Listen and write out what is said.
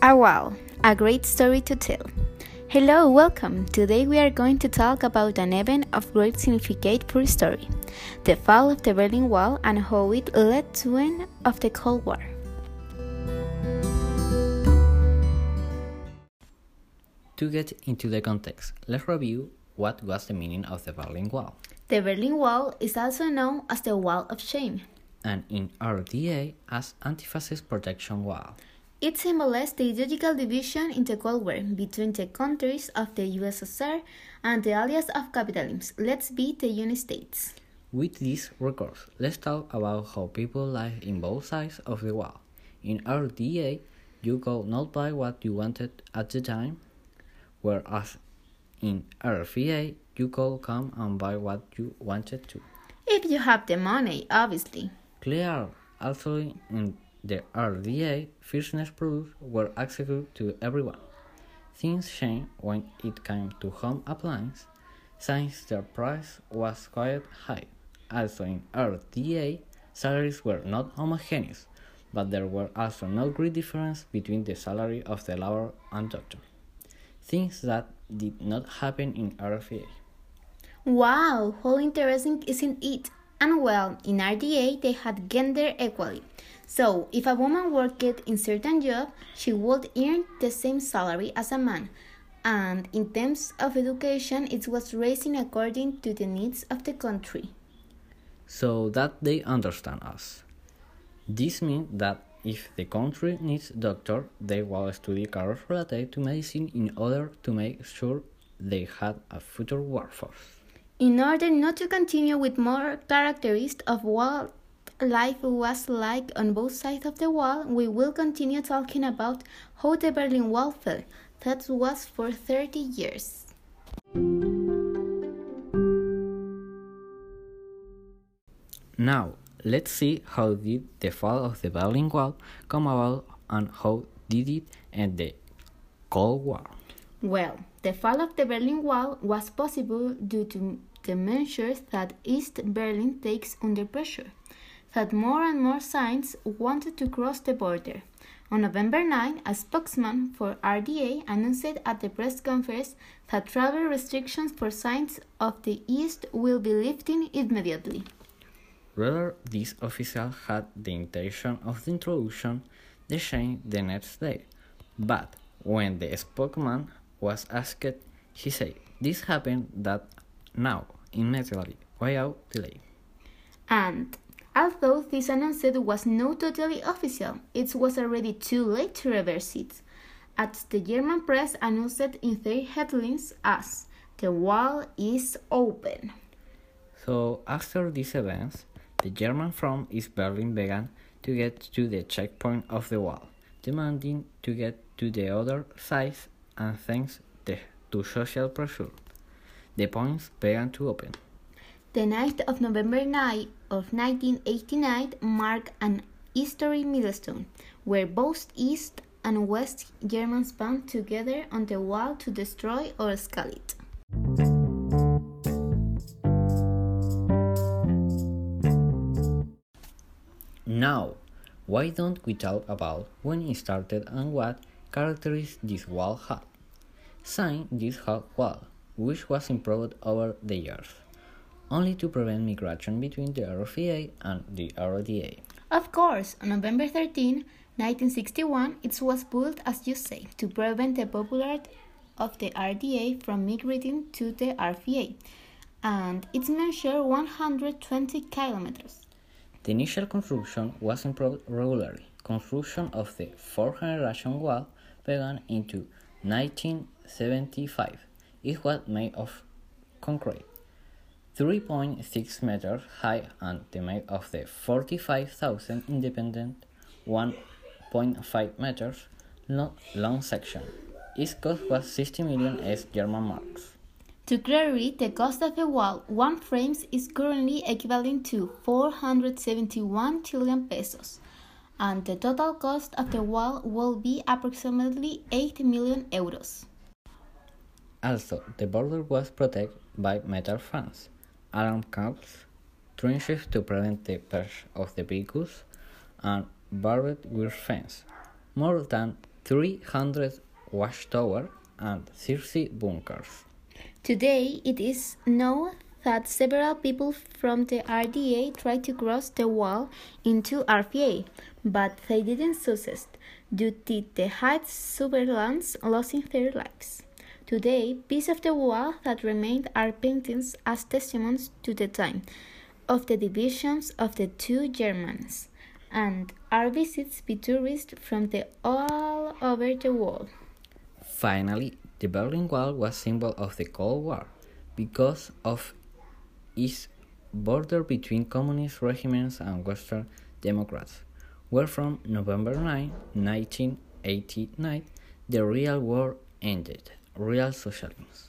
Ah, a wall, a great story to tell. Hello, welcome. Today we are going to talk about an event of great significance for history the fall of the Berlin Wall and how it led to the end of the Cold War. To get into the context, let's review what was the meaning of the Berlin Wall. The Berlin Wall is also known as the Wall of Shame, and in RDA as Anti-Fascist Protection Wall. It symbolized the ideological division in the Cold War between the countries of the USSR and the allies of capitalism, let's be the United States. With this record, let's talk about how people live in both sides of the wall. In RDA, you go not by what you wanted at the time, whereas in RFA, you go come and buy what you wanted to. If you have the money, obviously. Clear. Also, in the RDA, fitness products were accessible to everyone. Things changed when it came to home appliances, since their price was quite high. Also, in RDA, salaries were not homogeneous, but there were also no great difference between the salary of the labor and doctor. Things that did not happen in RFA. Wow, how interesting isn't it? And well, in RDA they had gender equality. So, if a woman worked in certain job, she would earn the same salary as a man. And in terms of education, it was raising according to the needs of the country. So that they understand us. This means that if the country needs doctor, they will study careers related to medicine in order to make sure they had a future workforce. In order not to continue with more characteristics of what life was like on both sides of the wall, we will continue talking about how the Berlin Wall fell. That was for 30 years. Now, let's see how did the fall of the Berlin Wall come about and how did it end the Cold War. Well, the fall of the Berlin Wall was possible due to the measures that East Berlin takes under pressure, that more and more signs wanted to cross the border. On November 9, a spokesman for RDA announced at the press conference that travel restrictions for signs of the East will be lifted immediately. Rather, this official had the intention of the introduction the change the next day, but when the spokesman was asked, he said, This happened that now, immediately, without delay. And although this announcement was not totally official, it was already too late to reverse it. As the German press announced in their headlines as the wall is open. So after these events, the German front East Berlin began to get to the checkpoint of the wall, demanding to get to the other side and thanks to social pressure the points began to open. The night of November 9 of 1989 marked an history milestone, where both East and West Germans band together on the wall to destroy or scale it. Now, why don't we talk about when it started and what characteristics this wall had? Sign this wall which was improved over the years, only to prevent migration between the RFA and the RDA. Of course, on November 13, 1961, it was built, as you say, to prevent the popularity of the RDA from migrating to the RFA, and it measured 120 kilometers. The initial construction was improved regularly. Construction of the fourth generation wall began into 1975 it was made of concrete, 3.6 meters high and the made of the 45,000 independent 1.5 meters long section. Its cost was 60 million East German marks. To clarify, the cost of a wall, one frame is currently equivalent to 471 trillion pesos, and the total cost of the wall will be approximately 8 million euros. Also, the border was protected by metal fence, alarm cables, trenches to prevent the passage of the vehicles, and barbed wire fence. More than 300 watchtowers and 30 bunkers. Today, it is known that several people from the RDA tried to cross the wall into RPA, but they didn't succeed due to the high surveillance losing their lives. Today, pieces of the wall that remained are paintings as testimonies to the time of the divisions of the two Germans and are visited by tourists from the all over the world. Finally, the Berlin Wall was symbol of the Cold War because of its border between communist regimes and Western democrats, where from November 9, 1989, the real war ended, real socialism.